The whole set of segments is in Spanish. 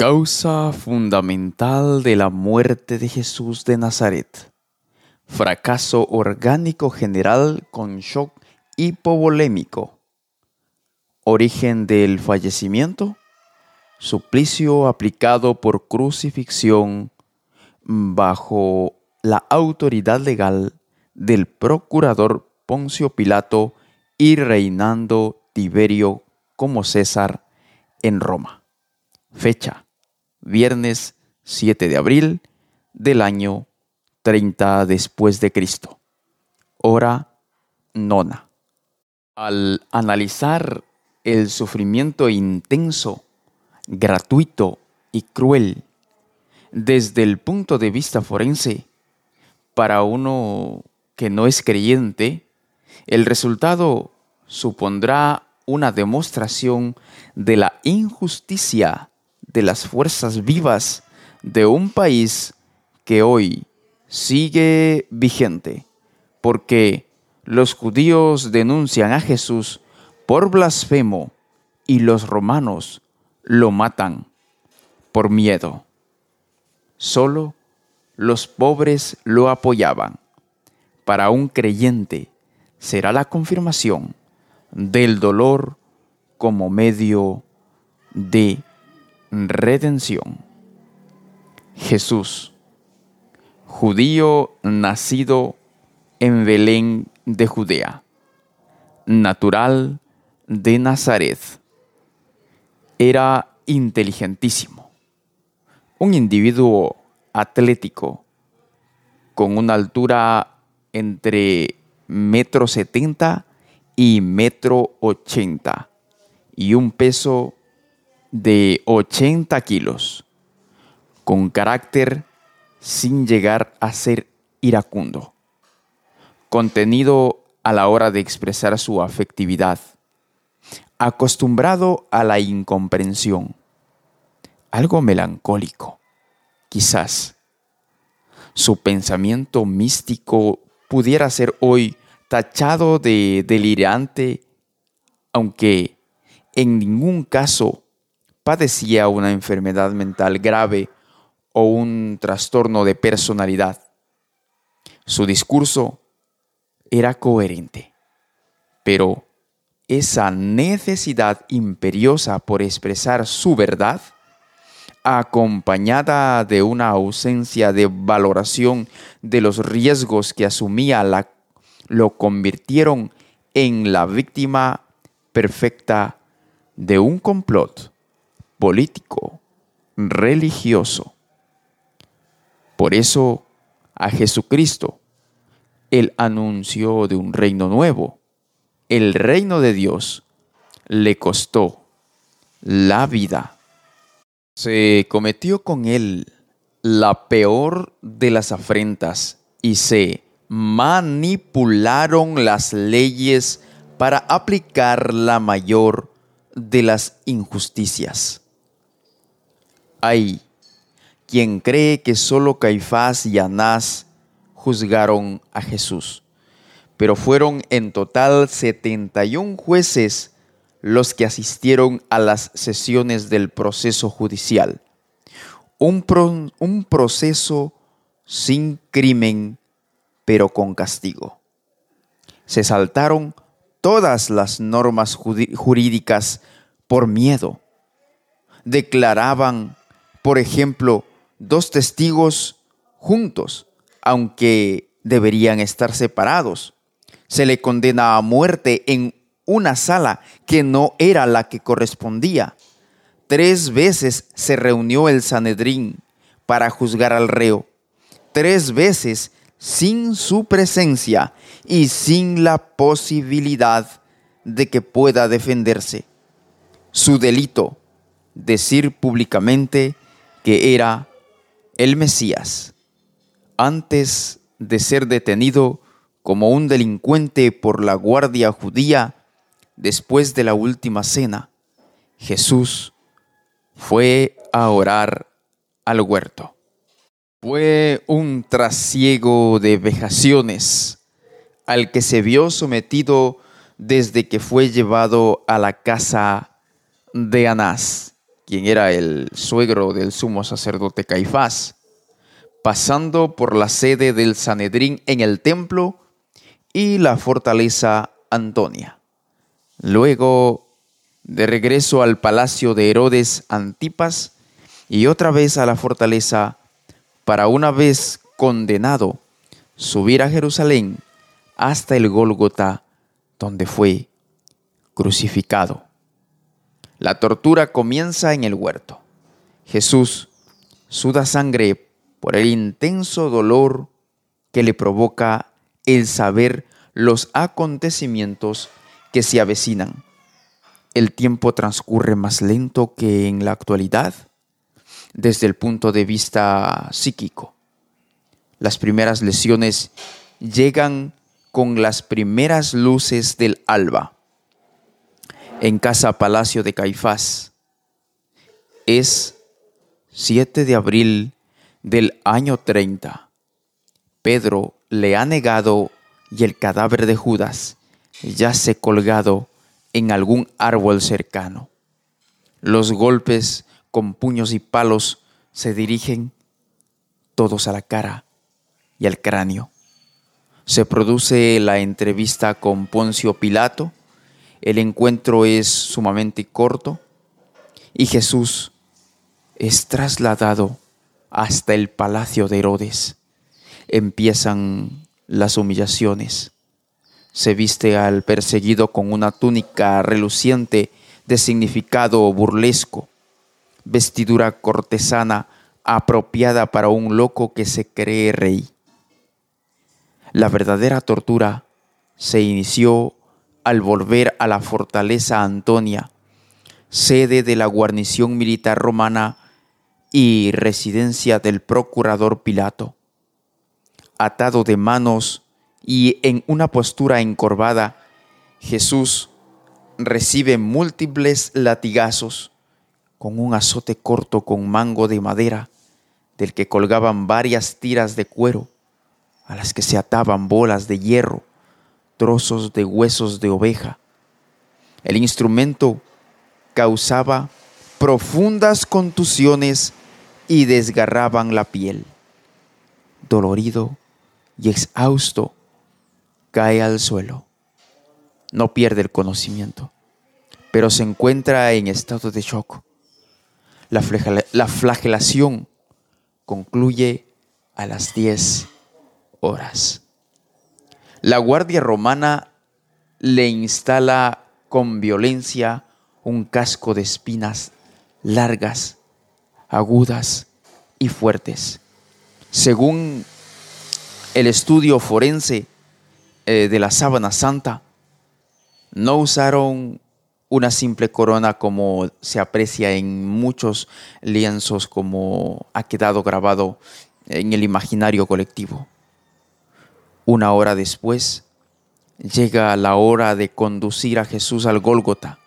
Causa fundamental de la muerte de Jesús de Nazaret. Fracaso orgánico general con shock hipovolémico. Origen del fallecimiento. Suplicio aplicado por crucifixión bajo la autoridad legal del procurador Poncio Pilato y reinando Tiberio como César en Roma. Fecha viernes 7 de abril del año 30 después de Cristo. Hora nona. Al analizar el sufrimiento intenso, gratuito y cruel desde el punto de vista forense, para uno que no es creyente, el resultado supondrá una demostración de la injusticia de las fuerzas vivas de un país que hoy sigue vigente, porque los judíos denuncian a Jesús por blasfemo y los romanos lo matan por miedo. Solo los pobres lo apoyaban. Para un creyente será la confirmación del dolor como medio de redención. Jesús, judío nacido en Belén de Judea, natural de Nazaret, era inteligentísimo, un individuo atlético con una altura entre metro setenta y metro ochenta y un peso de 80 kilos, con carácter sin llegar a ser iracundo, contenido a la hora de expresar su afectividad, acostumbrado a la incomprensión, algo melancólico, quizás. Su pensamiento místico pudiera ser hoy tachado de delirante, aunque en ningún caso padecía una enfermedad mental grave o un trastorno de personalidad. Su discurso era coherente, pero esa necesidad imperiosa por expresar su verdad, acompañada de una ausencia de valoración de los riesgos que asumía, la, lo convirtieron en la víctima perfecta de un complot político, religioso. Por eso a Jesucristo, el anuncio de un reino nuevo, el reino de Dios, le costó la vida. Se cometió con él la peor de las afrentas y se manipularon las leyes para aplicar la mayor de las injusticias. Hay quien cree que solo Caifás y Anás juzgaron a Jesús, pero fueron en total 71 jueces los que asistieron a las sesiones del proceso judicial. Un, un proceso sin crimen, pero con castigo. Se saltaron todas las normas jurídicas por miedo. Declaraban por ejemplo, dos testigos juntos, aunque deberían estar separados. Se le condena a muerte en una sala que no era la que correspondía. Tres veces se reunió el Sanedrín para juzgar al reo. Tres veces sin su presencia y sin la posibilidad de que pueda defenderse. Su delito, decir públicamente que era el Mesías, antes de ser detenido como un delincuente por la guardia judía después de la última cena, Jesús fue a orar al huerto. Fue un trasiego de vejaciones al que se vio sometido desde que fue llevado a la casa de Anás quien era el suegro del sumo sacerdote Caifás, pasando por la sede del Sanedrín en el templo y la fortaleza Antonia. Luego, de regreso al palacio de Herodes Antipas y otra vez a la fortaleza, para una vez condenado, subir a Jerusalén hasta el Gólgota, donde fue crucificado. La tortura comienza en el huerto. Jesús suda sangre por el intenso dolor que le provoca el saber los acontecimientos que se avecinan. El tiempo transcurre más lento que en la actualidad desde el punto de vista psíquico. Las primeras lesiones llegan con las primeras luces del alba. En casa Palacio de Caifás es 7 de abril del año 30. Pedro le ha negado y el cadáver de Judas yace colgado en algún árbol cercano. Los golpes con puños y palos se dirigen todos a la cara y al cráneo. Se produce la entrevista con Poncio Pilato. El encuentro es sumamente corto y Jesús es trasladado hasta el palacio de Herodes. Empiezan las humillaciones. Se viste al perseguido con una túnica reluciente de significado burlesco, vestidura cortesana apropiada para un loco que se cree rey. La verdadera tortura se inició al volver a la fortaleza Antonia, sede de la guarnición militar romana y residencia del procurador Pilato. Atado de manos y en una postura encorvada, Jesús recibe múltiples latigazos con un azote corto con mango de madera, del que colgaban varias tiras de cuero, a las que se ataban bolas de hierro, trozos de huesos de oveja. El instrumento causaba profundas contusiones y desgarraban la piel. Dolorido y exhausto, cae al suelo. No pierde el conocimiento, pero se encuentra en estado de shock. La, flagelación concluye a las 10 horas. La Guardia Romana le instala con violencia un casco de espinas largas agudas y fuertes. Según el estudio forense eh, de la sábana santa, no usaron una simple corona como se aprecia en muchos lienzos como ha quedado grabado en el imaginario colectivo. Una hora después, llega la hora de conducir a Jesús al Gólgota.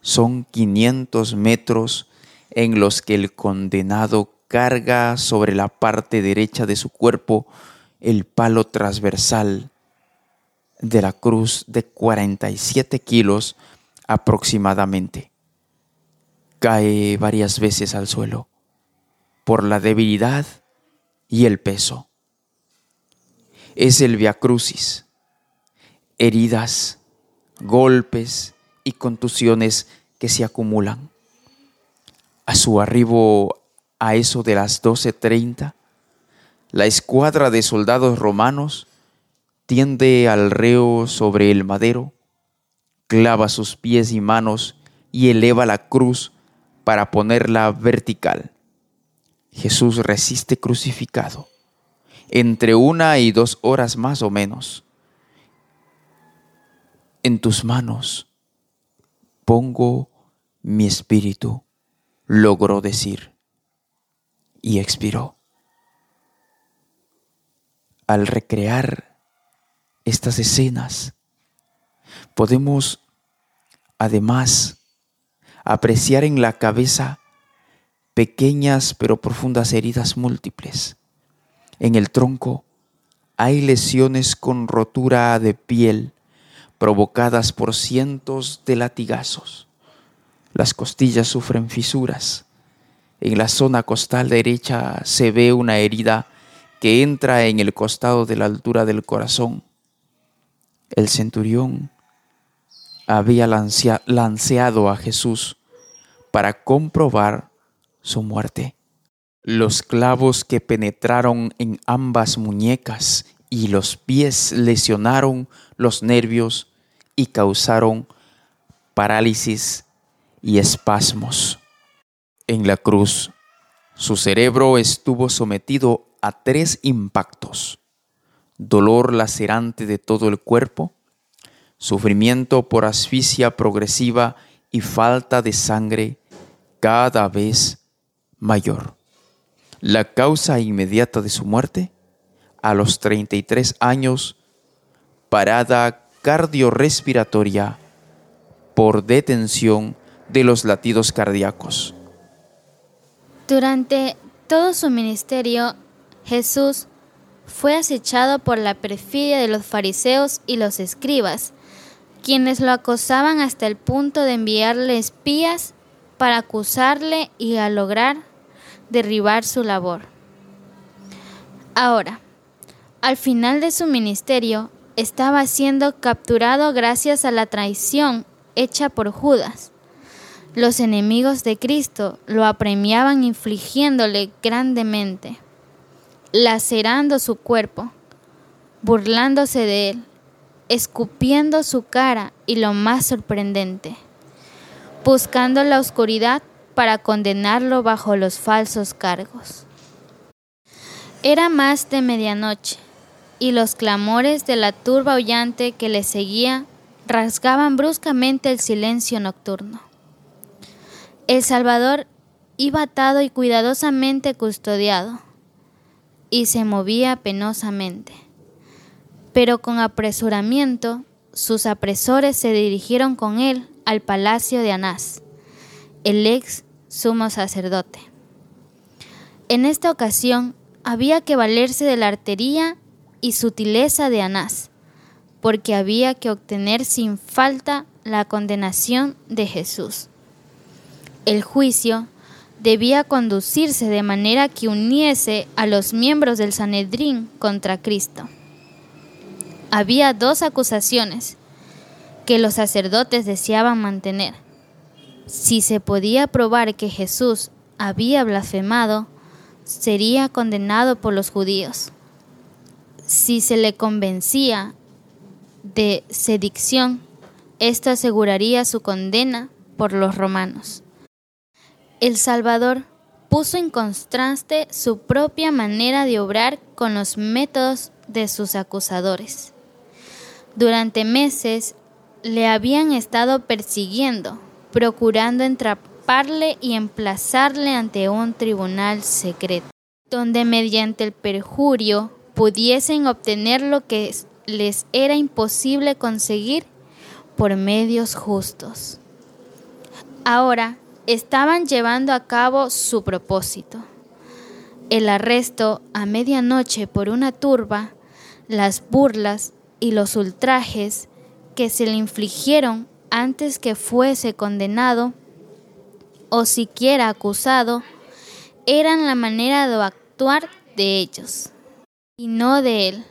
Son 500 metros en los que el condenado carga sobre la parte derecha de su cuerpo el palo transversal de la cruz de 47 kilos aproximadamente. Cae varias veces al suelo por la debilidad y el peso. Es el Via Crucis. Heridas, golpes y contusiones que se acumulan a su arribo a eso de las 12.30, la escuadra de soldados romanos tiende al reo sobre el madero, clava sus pies y manos y eleva la cruz para ponerla vertical. Jesús resiste crucificado entre una y dos horas más o menos. En tus manos pongo mi espíritu logró decir y expiró. Al recrear estas escenas, podemos además apreciar en la cabeza pequeñas pero profundas heridas múltiples. En el tronco hay lesiones con rotura de piel provocadas por cientos de latigazos Las costillas sufren fisuras. En la zona costal derecha se ve una herida que entra en el costado de la altura del corazón. El centurión había lanceado a Jesús para comprobar su muerte. Los clavos que penetraron en ambas muñecas y los pies lesionaron los nervios y causaron parálisis y espasmos. En la cruz, su cerebro estuvo sometido a tres impactos. Dolor lacerante de todo el cuerpo, sufrimiento por asfixia progresiva y falta de sangre cada vez mayor. La causa inmediata de su muerte, a los 33 años, parada cardiorrespiratoria por detención de los latidos cardíacos. Durante todo su ministerio, Jesús fue acechado por la perfidia de los fariseos y los escribas, quienes lo acosaban hasta el punto de enviarle espías para acusarle y a lograr derribar su labor. Ahora, al final de su ministerio, estaba siendo capturado gracias a la traición hecha por Judas. Los enemigos de Cristo lo apremiaban infligiéndole grandemente, lacerando su cuerpo, burlándose de él, escupiendo su cara y lo más sorprendente, buscando la oscuridad para condenarlo bajo los falsos cargos. Era más de medianoche y los clamores de la turba aullante que le seguía rasgaban bruscamente el silencio nocturno. El Salvador iba atado y cuidadosamente custodiado y se movía penosamente pero con apresuramiento sus apresores se dirigieron con él al palacio de Anás, el ex sumo sacerdote. En esta ocasión había que valerse de la artería y sutileza de Anás, porque había que obtener sin falta la condenación de Jesús. El juicio debía conducirse de manera que uniese a los miembros del Sanedrín contra Cristo había dos acusaciones que los sacerdotes deseaban mantener. Si se podía probar que Jesús había blasfemado, sería condenado por los judíos. Si se le convencía de sedicción, esto aseguraría su condena por los romanos. El Salvador puso en contraste su propia manera de obrar con los métodos de sus acusadores. Durante meses le habían estado persiguiendo, procurando entraparle y emplazarle ante un tribunal secreto, donde mediante el perjurio pudiesen obtener lo que les era imposible conseguir por medios justos. Ahora estaban llevando a cabo su propósito. El arresto a medianoche por una turba, las burlas y los ultrajes que se le infligieron antes que fuese condenado o siquiera acusado eran la manera de actuar de ellos y no de él.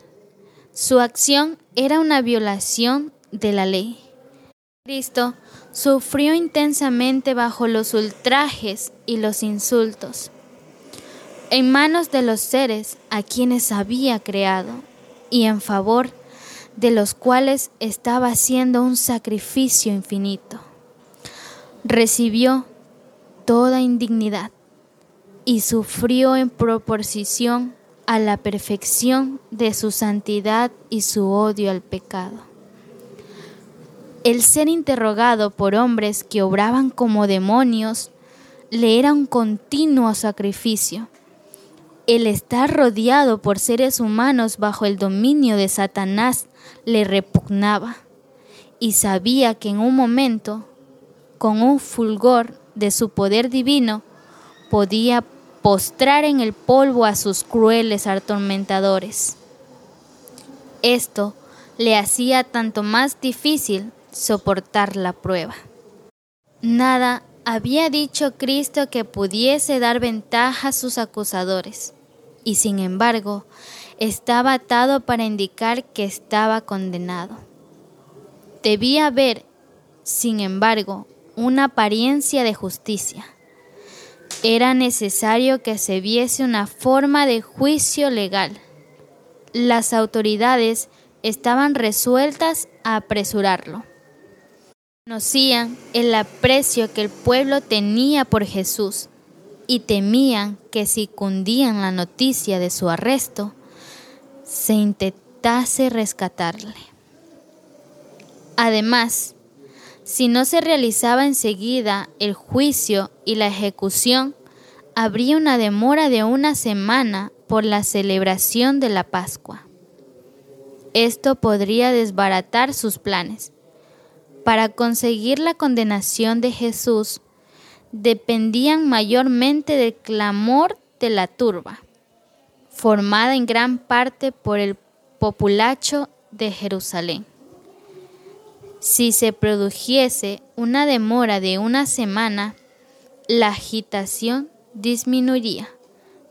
Su acción era una violación de la ley. Cristo sufrió intensamente bajo los ultrajes y los insultos, en manos de los seres a quienes había creado y en favor de los cuales estaba haciendo un sacrificio infinito. Recibió toda indignidad y sufrió en proporción a la perfección de su santidad y su odio al pecado. El ser interrogado por hombres que obraban como demonios le era un continuo sacrificio el estar rodeado por seres humanos bajo el dominio de Satanás le repugnaba y sabía que en un momento, con un fulgor de su poder divino, podía postrar en el polvo a sus crueles atormentadores. Esto le hacía tanto más difícil soportar la prueba. Nada Había dicho Cristo que pudiese dar ventaja a sus acusadores, y sin embargo estaba atado para indicar que estaba condenado. Debía haber, sin embargo, una apariencia de justicia. Era necesario que se viese una forma de juicio legal. Las autoridades estaban resueltas a apresurarlo. Conocían el aprecio que el pueblo tenía por Jesús y temían que si cundían la noticia de su arresto, se intentase rescatarle. Además, si no se realizaba enseguida el juicio y la ejecución, habría una demora de una semana por la celebración de la Pascua. Esto podría desbaratar sus planes para conseguir la condenación de Jesús dependían mayormente del clamor de la turba, formada en gran parte por el populacho de Jerusalén. Si se produjese una demora de una semana, la agitación disminuiría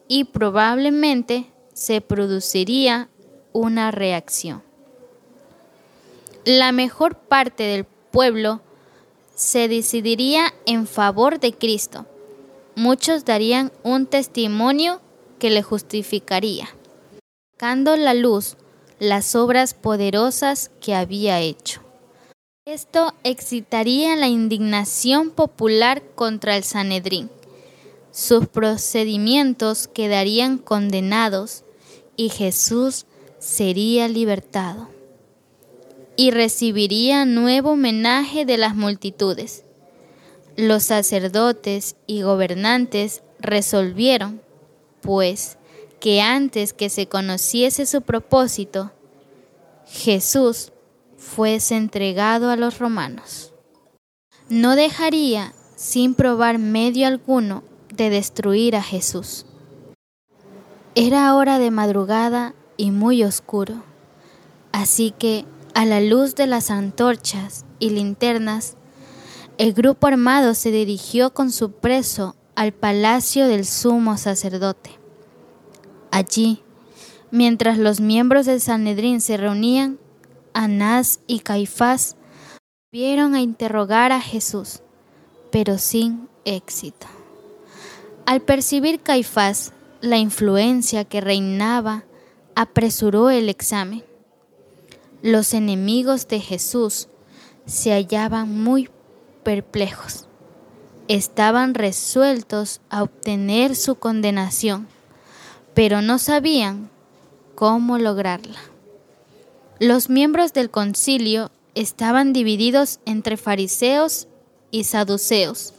y probablemente se produciría una reacción. La mejor parte del pueblo se decidiría en favor de Cristo. Muchos darían un testimonio que le justificaría, sacando la luz las obras poderosas que había hecho. Esto excitaría la indignación popular contra el Sanedrín. Sus procedimientos quedarían condenados y Jesús sería libertado y recibiría nuevo homenaje de las multitudes. Los sacerdotes y gobernantes resolvieron, pues, que antes que se conociese su propósito, Jesús fuese entregado a los romanos. No dejaría sin probar medio alguno de destruir a Jesús. Era hora de madrugada y muy oscuro, así que a la luz de las antorchas y linternas, el grupo armado se dirigió con su preso al palacio del sumo sacerdote. Allí, mientras los miembros del Sanedrín se reunían, Anás y Caifás vieron a interrogar a Jesús, pero sin éxito. Al percibir Caifás la influencia que reinaba, apresuró el examen. Los enemigos de Jesús se hallaban muy perplejos. Estaban resueltos a obtener su condenación, pero no sabían cómo lograrla. Los miembros del concilio estaban divididos entre fariseos y saduceos.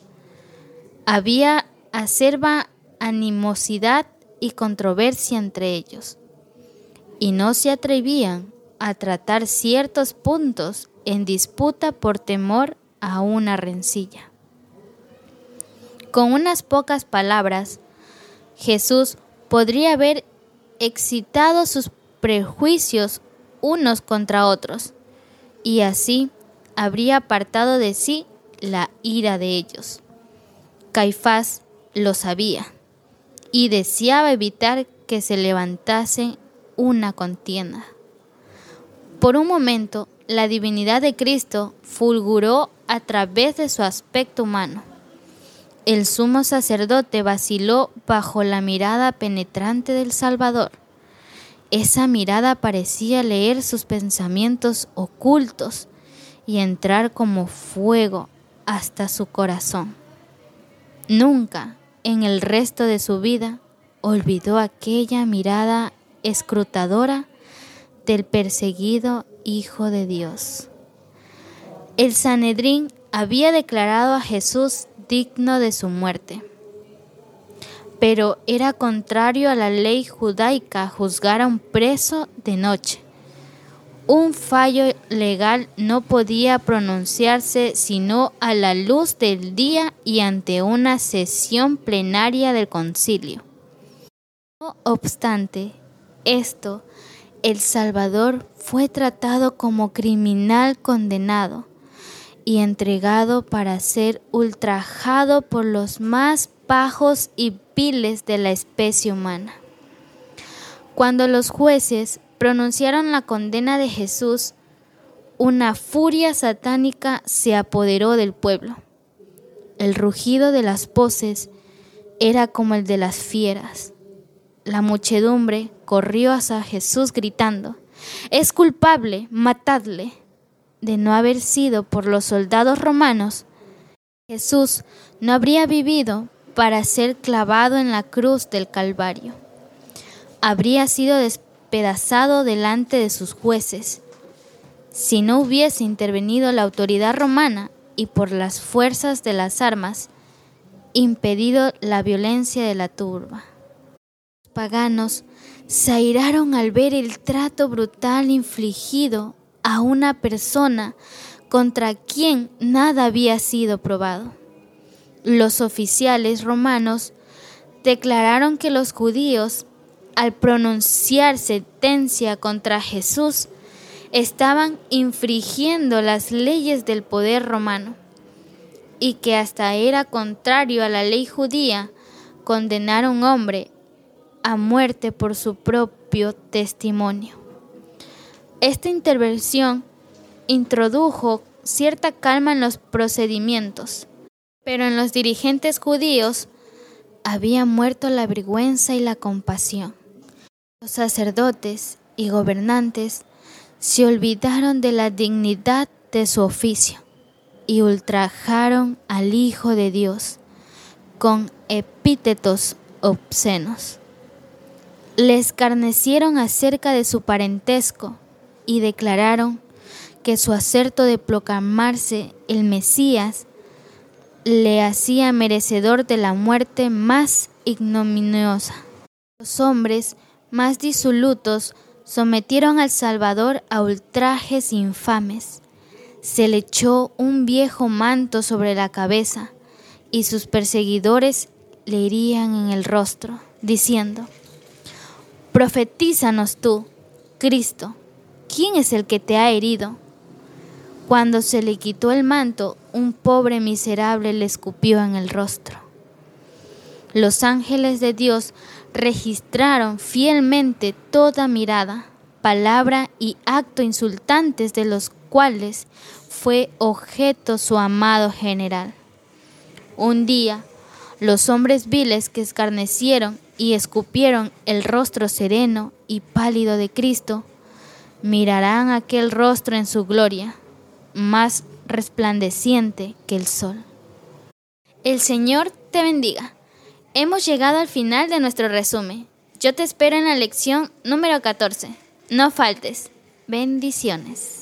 Había acerba animosidad y controversia entre ellos, y no se atrevían a tratar ciertos puntos en disputa por temor a una rencilla. Con unas pocas palabras, Jesús podría haber excitado sus prejuicios unos contra otros y así habría apartado de sí la ira de ellos. Caifás lo sabía y deseaba evitar que se levantase una contienda. Por un momento, la divinidad de Cristo fulguró a través de su aspecto humano. El sumo sacerdote vaciló bajo la mirada penetrante del Salvador. Esa mirada parecía leer sus pensamientos ocultos y entrar como fuego hasta su corazón. Nunca en el resto de su vida olvidó aquella mirada escrutadora del perseguido Hijo de Dios. El Sanedrín había declarado a Jesús digno de su muerte, pero era contrario a la ley judaica juzgar a un preso de noche. Un fallo legal no podía pronunciarse sino a la luz del día y ante una sesión plenaria del concilio. No obstante, esto el Salvador fue tratado como criminal condenado y entregado para ser ultrajado por los más bajos y viles de la especie humana. Cuando los jueces pronunciaron la condena de Jesús, una furia satánica se apoderó del pueblo. El rugido de las voces era como el de las fieras. La muchedumbre corrió hacia Jesús gritando, es culpable, matadle. De no haber sido por los soldados romanos, Jesús no habría vivido para ser clavado en la cruz del Calvario. Habría sido despedazado delante de sus jueces. Si no hubiese intervenido la autoridad romana y por las fuerzas de las armas, impedido la violencia de la turba. Paganos se airaron al ver el trato brutal infligido a una persona contra quien nada había sido probado. Los oficiales romanos declararon que los judíos, al pronunciar sentencia contra Jesús, estaban infringiendo las leyes del poder romano y que hasta era contrario a la ley judía condenar a un hombre a muerte por su propio testimonio. Esta intervención introdujo cierta calma en los procedimientos, pero en los dirigentes judíos había muerto la vergüenza y la compasión. Los sacerdotes y gobernantes se olvidaron de la dignidad de su oficio y ultrajaron al Hijo de Dios con epítetos obscenos le escarnecieron acerca de su parentesco y declararon que su acerto de proclamarse el Mesías le hacía merecedor de la muerte más ignominiosa. Los hombres más disolutos sometieron al Salvador a ultrajes infames. Se le echó un viejo manto sobre la cabeza y sus perseguidores le herían en el rostro, diciendo, Profetízanos tú, Cristo, ¿quién es el que te ha herido? Cuando se le quitó el manto, un pobre miserable le escupió en el rostro. Los ángeles de Dios registraron fielmente toda mirada, palabra y acto insultantes de los cuales fue objeto su amado general. Un día, los hombres viles que escarnecieron y escupieron el rostro sereno y pálido de Cristo, mirarán aquel rostro en su gloria, más resplandeciente que el sol. El Señor te bendiga. Hemos llegado al final de nuestro resumen. Yo te espero en la lección número 14. No faltes. Bendiciones.